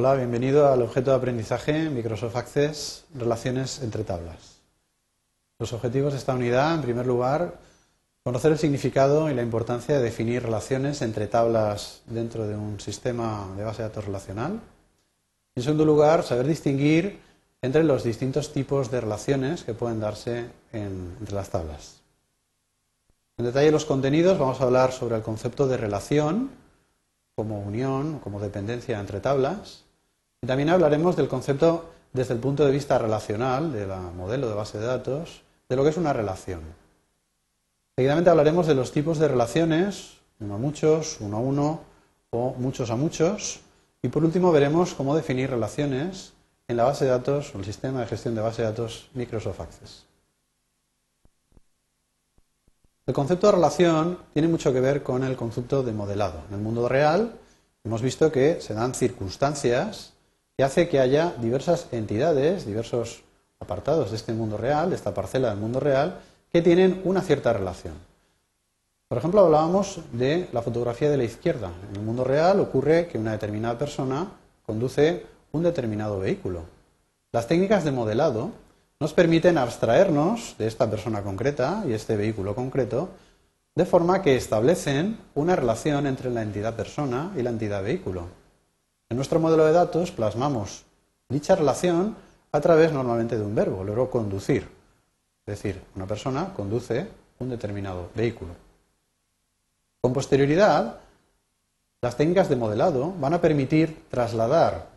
Hola, bienvenido al objeto de aprendizaje Microsoft Access Relaciones entre tablas. Los objetivos de esta unidad, en primer lugar, conocer el significado y la importancia de definir relaciones entre entre dentro de un sistema de base de datos relacional. En segundo lugar, saber distinguir entre los distintos tipos de relaciones que pueden darse entre las tablas. En detalle los contenidos vamos a hablar sobre el concepto de relación como unión, como dependencia entre tablas. También hablaremos del concepto desde el punto de vista relacional, del modelo de base de datos, de lo que es una relación. Seguidamente hablaremos de los tipos de relaciones, uno a muchos, uno a uno o muchos a muchos. Y por último veremos cómo definir relaciones en la base de datos o el sistema de gestión de base de datos Microsoft Access. El concepto de relación tiene mucho que ver con el concepto de modelado. En el mundo real hemos visto que se dan circunstancias que hace que haya diversas entidades, diversos apartados de este mundo real, de esta parcela del mundo real, que tienen una cierta relación. Por ejemplo, hablábamos de la fotografía de la izquierda. En el mundo real ocurre que una determinada persona conduce un determinado vehículo. Las técnicas de modelado nos permiten abstraernos de esta persona concreta y este vehículo concreto, de forma que establecen una relación entre la entidad persona y la entidad vehículo. En nuestro modelo de datos plasmamos dicha relación a través normalmente de un verbo, el verbo conducir. Es decir, una persona conduce un determinado vehículo. Con posterioridad, las técnicas de modelado van a permitir trasladar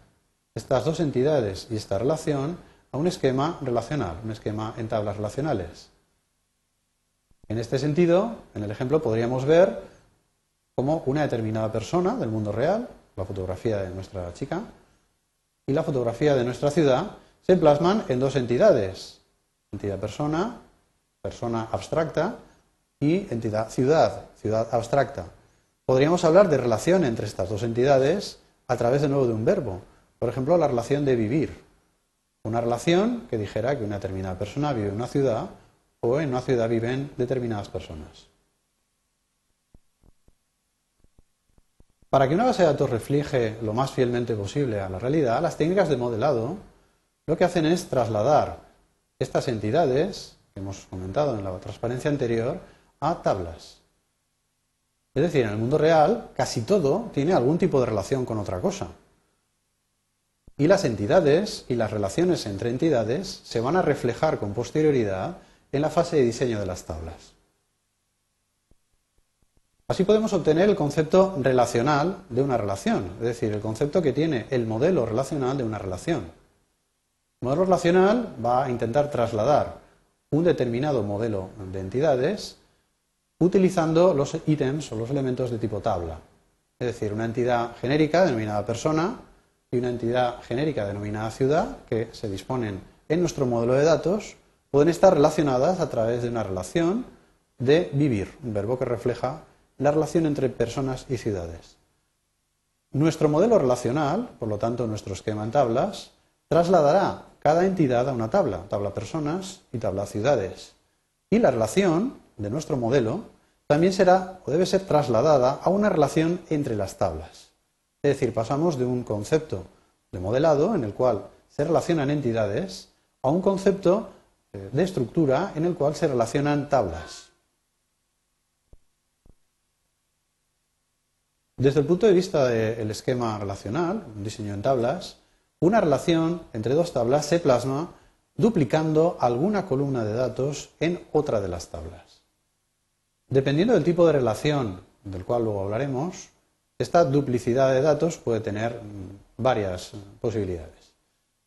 estas dos entidades y esta relación a un esquema relacional, un esquema en tablas relacionales. En este sentido, en el ejemplo podríamos ver cómo una determinada persona del mundo real, la fotografía de nuestra chica, y la fotografía de nuestra ciudad se plasman en dos entidades, entidad persona, persona abstracta, y entidad ciudad, ciudad abstracta. Podríamos hablar de relación entre estas dos entidades a través de nuevo de un verbo. Por ejemplo, la relación de vivir. Una relación que dijera que una determinada persona vive en una ciudad o en una ciudad viven determinadas personas. Para que una base de datos refleje lo más fielmente posible a la realidad, las técnicas de modelado lo que hacen es trasladar estas entidades que hemos comentado en la transparencia anterior a tablas. Es decir, en el mundo real casi todo tiene algún tipo de relación con otra cosa. Y las entidades y las relaciones entre entidades se van a reflejar con posterioridad en la fase de diseño de las tablas. Así podemos obtener el concepto relacional de una relación, es decir, el concepto que tiene el modelo relacional de una relación. El modelo relacional va a intentar trasladar un determinado modelo de entidades utilizando los ítems o los elementos de tipo tabla. Es decir, una entidad genérica denominada persona y una entidad genérica denominada ciudad que se disponen en nuestro modelo de datos pueden estar relacionadas a través de una relación de vivir, un verbo que refleja la relación entre personas y ciudades. Nuestro modelo relacional, por lo tanto nuestro esquema en tablas, trasladará cada entidad a una tabla, tabla personas y tabla ciudades. Y la relación de nuestro modelo también será o debe ser trasladada a una relación entre las tablas. Es decir, pasamos de un concepto de modelado en el cual se relacionan entidades a un concepto eh, de estructura en el cual se relacionan tablas. Desde el punto de vista del esquema relacional, un diseño en tablas, una relación entre dos tablas se plasma duplicando alguna columna de datos en otra de las tablas. Dependiendo del tipo de relación del cual luego hablaremos, esta duplicidad de datos puede tener mm, varias posibilidades.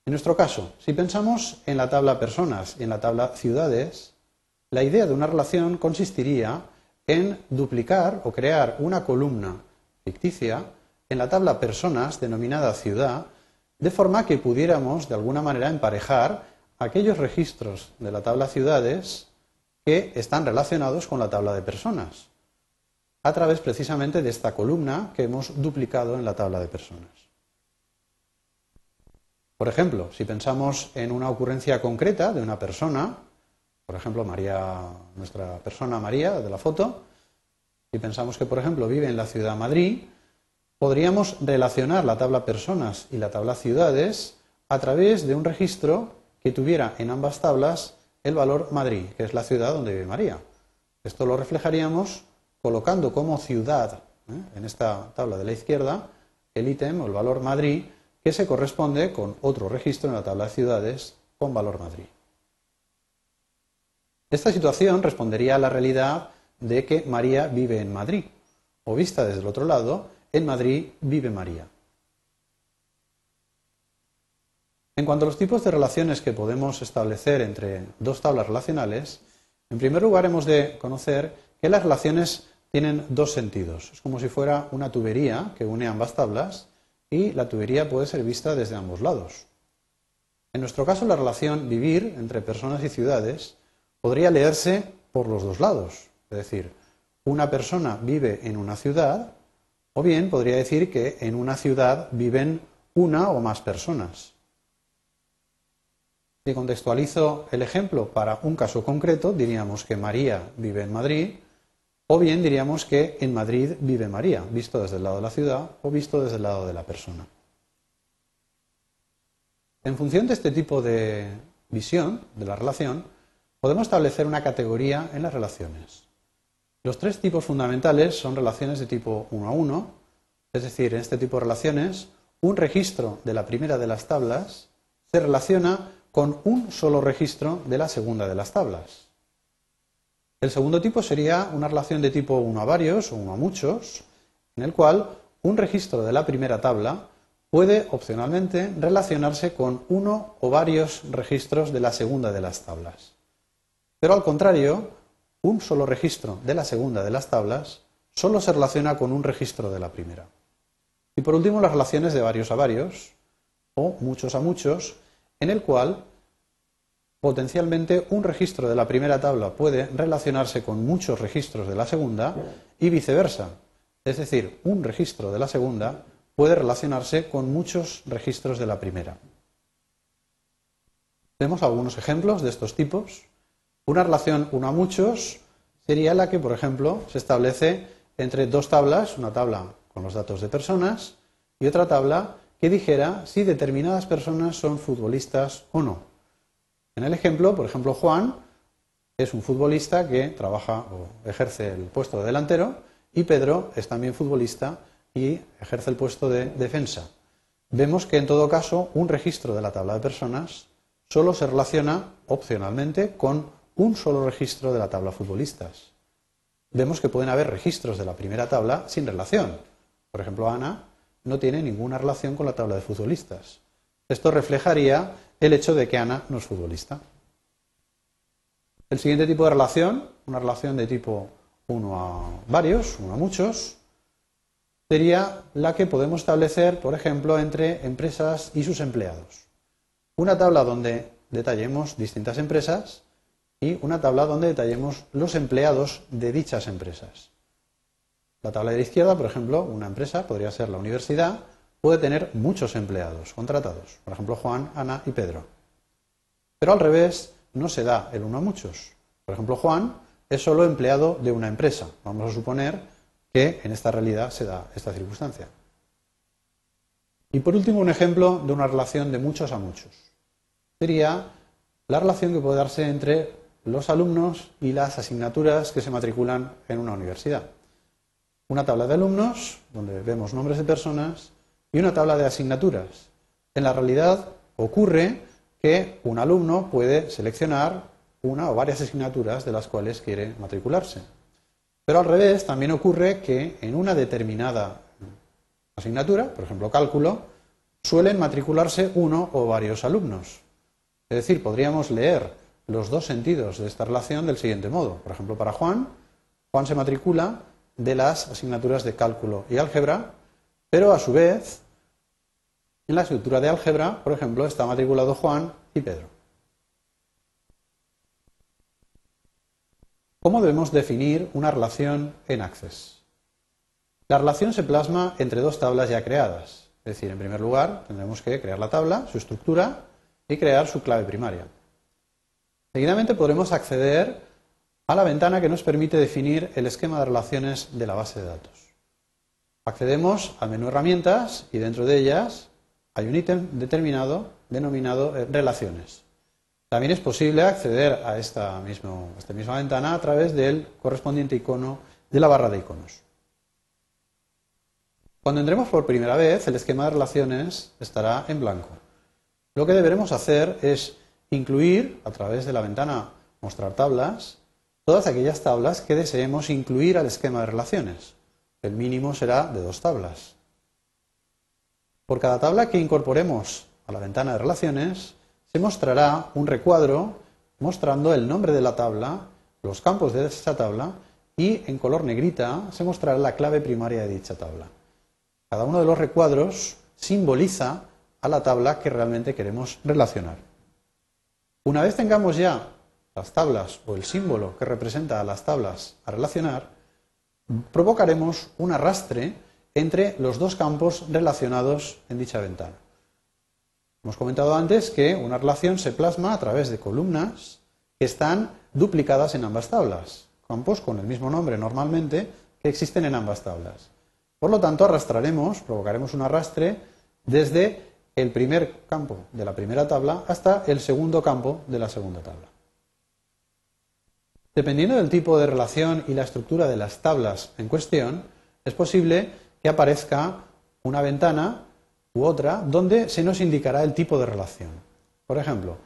En nuestro caso, si pensamos en la tabla personas y en la tabla ciudades, la idea de una relación consistiría en duplicar o crear una columna ficticia en la tabla personas denominada ciudad, de forma que pudiéramos de alguna manera emparejar aquellos registros de la tabla ciudades que están relacionados con la tabla de personas a través precisamente de esta columna que hemos duplicado en la tabla de personas. Por ejemplo, si pensamos en una ocurrencia concreta de una persona, por ejemplo, María, nuestra persona María de la foto, si pensamos que, por ejemplo, vive en la ciudad de Madrid, podríamos relacionar la tabla personas y la tabla ciudades a través de un registro que tuviera en ambas tablas el valor Madrid, que es la ciudad donde vive María. Esto lo reflejaríamos colocando como ciudad ¿eh? en esta tabla de la izquierda el ítem o el valor Madrid que se corresponde con otro registro en la tabla de ciudades con valor Madrid. Esta situación respondería a la realidad de que María vive en Madrid, o vista desde el otro lado, en Madrid vive María. En cuanto a los tipos de relaciones que podemos establecer entre dos tablas relacionales, en primer lugar hemos de conocer que las relaciones tienen dos sentidos. Es como si fuera una tubería que une ambas tablas y la tubería puede ser vista desde ambos lados. En nuestro caso, la relación vivir entre personas y ciudades podría leerse por los dos lados. Es decir, una persona vive en una ciudad o bien podría decir que en una ciudad viven una o más personas. Si contextualizo el ejemplo para un caso concreto, diríamos que María vive en Madrid, o bien diríamos que en Madrid vive María, visto desde el lado de la ciudad o visto desde el lado de la persona. En función de este tipo de visión de la relación, podemos establecer una categoría en las relaciones. Los tres tipos fundamentales son relaciones de tipo 1 a 1, es decir, en este tipo de relaciones, un registro de la primera de las tablas se relaciona con un solo registro de la segunda de las tablas. El segundo tipo sería una relación de tipo 1 a varios o 1 a muchos, en el cual un registro de la primera tabla puede opcionalmente relacionarse con uno o varios registros de la segunda de las tablas. Pero al contrario, un solo registro de la segunda de las tablas solo se relaciona con un registro de la primera. Y por último, las relaciones de varios a varios o muchos a muchos, en el cual potencialmente un registro de la primera tabla puede relacionarse con muchos registros de la segunda y viceversa. Es decir, un registro de la segunda puede relacionarse con muchos registros de la primera. Vemos algunos ejemplos de estos tipos. Una relación uno a muchos sería la que, por ejemplo, se establece entre dos tablas, una tabla con los datos de personas y otra tabla que dijera si determinadas personas son futbolistas o no. En el ejemplo, por ejemplo, Juan es un futbolista que trabaja o ejerce el puesto de delantero y Pedro es también futbolista y ejerce el puesto de defensa. Vemos que en todo caso un registro de la tabla de personas solo se relaciona opcionalmente con un solo registro de la tabla futbolistas. Vemos que pueden haber registros de la primera tabla sin relación. Por ejemplo, Ana no tiene ninguna relación con la tabla de futbolistas. Esto reflejaría el hecho de que Ana no es futbolista. El siguiente tipo de relación, una relación de tipo uno a varios, uno a muchos, sería la que podemos establecer, por ejemplo, entre empresas y sus empleados. Una tabla donde detallemos distintas empresas y una tabla donde detallemos los empleados de dichas empresas. La tabla de la izquierda, por ejemplo, una empresa, podría ser la universidad, puede tener muchos empleados contratados, por ejemplo, Juan, Ana y Pedro. Pero al revés, no se da el uno a muchos. Por ejemplo, Juan es solo empleado de una empresa. Vamos a suponer que en esta realidad se da esta circunstancia. Y por último, un ejemplo de una relación de muchos a muchos. Sería la relación que puede darse entre los alumnos y las asignaturas que se matriculan en una universidad una tabla de alumnos, donde vemos nombres de personas, y una tabla de asignaturas. En la realidad ocurre que un alumno puede seleccionar una o varias asignaturas de las cuales quiere matricularse. Pero al revés, también ocurre que en una determinada asignatura, por ejemplo cálculo, suelen matricularse uno o varios alumnos. Es decir, podríamos leer los dos sentidos de esta relación del siguiente modo. Por ejemplo, para Juan, Juan se matricula de las asignaturas de cálculo y álgebra, pero a su vez, en la estructura de álgebra, por ejemplo, está matriculado Juan y Pedro. ¿Cómo debemos definir una relación en Access? La relación se plasma entre dos tablas ya creadas. Es decir, en primer lugar, tendremos que crear la tabla, su estructura y crear su clave primaria. Seguidamente podremos acceder a la ventana que nos permite definir el esquema de relaciones de la base de datos. accedemos al menú herramientas y dentro de ellas hay un ítem determinado denominado eh, relaciones. También es posible acceder a esta, esta misma ventana a través del correspondiente icono de la barra de iconos. Cuando entremos por primera vez, el esquema de relaciones estará en blanco. Lo que deberemos hacer es incluir, a través de la ventana Mostrar tablas, todas aquellas tablas que deseemos incluir al esquema de relaciones. El mínimo será de dos tablas. Por cada tabla que incorporemos a la ventana de relaciones, se mostrará un recuadro mostrando el nombre de la tabla, los campos de esa tabla y en color negrita se mostrará la clave primaria de dicha tabla. Cada uno de los recuadros simboliza a la tabla que realmente queremos relacionar. Una vez tengamos ya las tablas o el símbolo que representa a las tablas a relacionar, provocaremos un arrastre entre los dos campos relacionados en dicha ventana. Hemos comentado antes que una relación se plasma a través de columnas que están duplicadas en ambas tablas, campos con el mismo nombre normalmente que existen en ambas tablas. Por lo tanto, arrastraremos, provocaremos un arrastre desde el primer campo de la primera tabla hasta el segundo campo de la segunda tabla. Dependiendo del tipo de relación y la estructura de las tablas en cuestión, es posible que aparezca una ventana u otra donde se nos indicará el tipo de relación. Por ejemplo,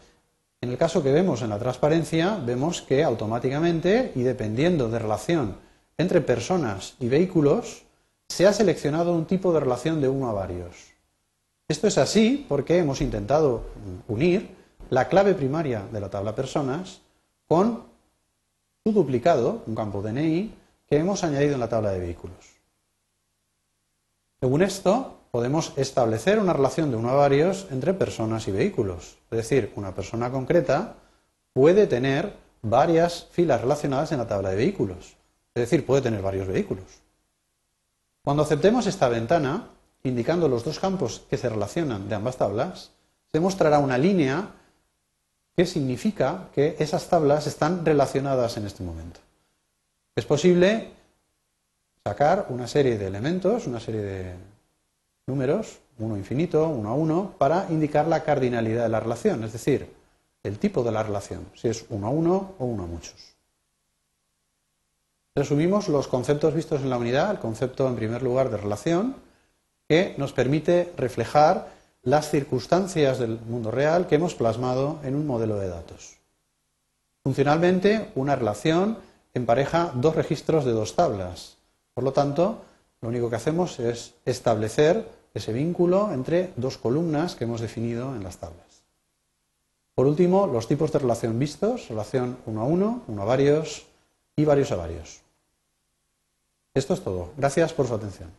en el caso que vemos en la transparencia, vemos que automáticamente y dependiendo de relación entre personas y vehículos, se ha seleccionado un tipo de relación de uno a varios. Esto es así porque hemos intentado unir la clave primaria de la tabla personas con duplicado, un campo DNI, que hemos añadido en la tabla de vehículos. Según esto, podemos establecer una relación de uno a varios entre personas y vehículos. Es decir, una persona concreta puede tener varias filas relacionadas en la tabla de vehículos. Es decir, puede tener varios vehículos. Cuando aceptemos esta ventana, indicando los dos campos que se relacionan de ambas tablas, se mostrará una línea que significa que esas tablas están relacionadas en este momento. Es posible sacar una serie de elementos, una serie de números, uno infinito, uno a uno, para indicar la cardinalidad de la relación, es decir, el tipo de la relación, si es uno a uno o uno a muchos. Resumimos los conceptos vistos en la unidad, el concepto en primer lugar de relación, que nos permite reflejar las circunstancias del mundo real que hemos plasmado en un modelo de datos. Funcionalmente, una relación empareja dos registros de dos tablas. Por lo tanto, lo único que hacemos es establecer ese vínculo entre dos columnas que hemos definido en las tablas. Por último, los tipos de relación vistos, relación uno a uno, uno a varios y varios a varios. Esto es todo. Gracias por su atención.